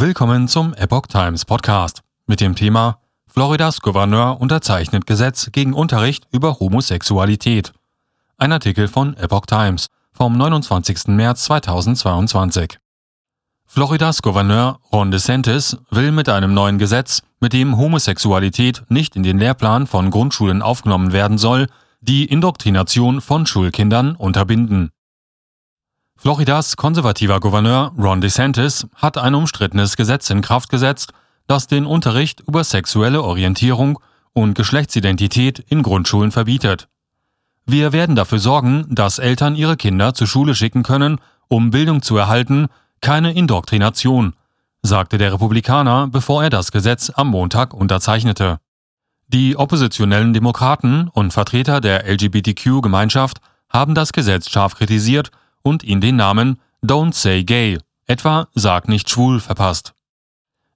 Willkommen zum Epoch Times Podcast mit dem Thema Floridas Gouverneur unterzeichnet Gesetz gegen Unterricht über Homosexualität. Ein Artikel von Epoch Times vom 29. März 2022. Floridas Gouverneur Ron DeSantis will mit einem neuen Gesetz, mit dem Homosexualität nicht in den Lehrplan von Grundschulen aufgenommen werden soll, die Indoktrination von Schulkindern unterbinden. Floridas konservativer Gouverneur Ron DeSantis hat ein umstrittenes Gesetz in Kraft gesetzt, das den Unterricht über sexuelle Orientierung und Geschlechtsidentität in Grundschulen verbietet. Wir werden dafür sorgen, dass Eltern ihre Kinder zur Schule schicken können, um Bildung zu erhalten, keine Indoktrination, sagte der Republikaner, bevor er das Gesetz am Montag unterzeichnete. Die oppositionellen Demokraten und Vertreter der LGBTQ-Gemeinschaft haben das Gesetz scharf kritisiert und ihm den Namen Don't Say Gay, etwa Sag nicht schwul, verpasst.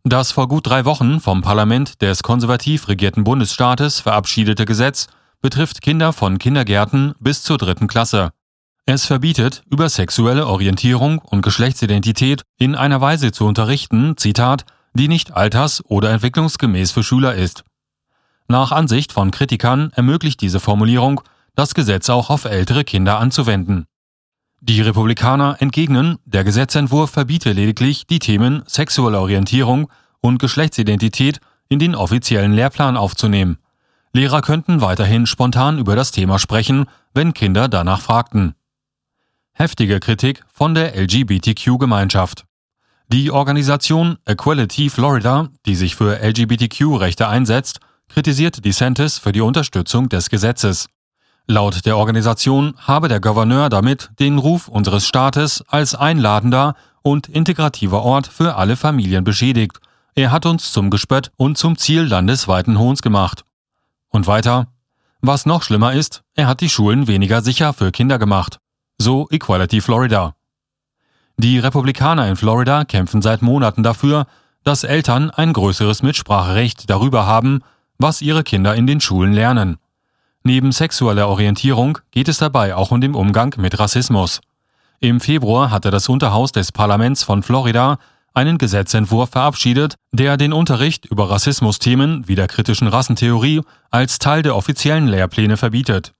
Das vor gut drei Wochen vom Parlament des konservativ regierten Bundesstaates verabschiedete Gesetz betrifft Kinder von Kindergärten bis zur dritten Klasse. Es verbietet, über sexuelle Orientierung und Geschlechtsidentität in einer Weise zu unterrichten, Zitat, die nicht alters- oder entwicklungsgemäß für Schüler ist. Nach Ansicht von Kritikern ermöglicht diese Formulierung, das Gesetz auch auf ältere Kinder anzuwenden. Die Republikaner entgegnen, der Gesetzentwurf verbiete lediglich die Themen sexuelle Orientierung und Geschlechtsidentität in den offiziellen Lehrplan aufzunehmen. Lehrer könnten weiterhin spontan über das Thema sprechen, wenn Kinder danach fragten. Heftige Kritik von der LGBTQ-Gemeinschaft. Die Organisation Equality Florida, die sich für LGBTQ-Rechte einsetzt, kritisiert DeSantis für die Unterstützung des Gesetzes. Laut der Organisation habe der Gouverneur damit den Ruf unseres Staates als einladender und integrativer Ort für alle Familien beschädigt. Er hat uns zum Gespött und zum Ziel landesweiten Hohns gemacht. Und weiter. Was noch schlimmer ist, er hat die Schulen weniger sicher für Kinder gemacht. So Equality Florida. Die Republikaner in Florida kämpfen seit Monaten dafür, dass Eltern ein größeres Mitspracherecht darüber haben, was ihre Kinder in den Schulen lernen. Neben sexueller Orientierung geht es dabei auch um den Umgang mit Rassismus. Im Februar hatte das Unterhaus des Parlaments von Florida einen Gesetzentwurf verabschiedet, der den Unterricht über Rassismusthemen wie der kritischen Rassentheorie als Teil der offiziellen Lehrpläne verbietet.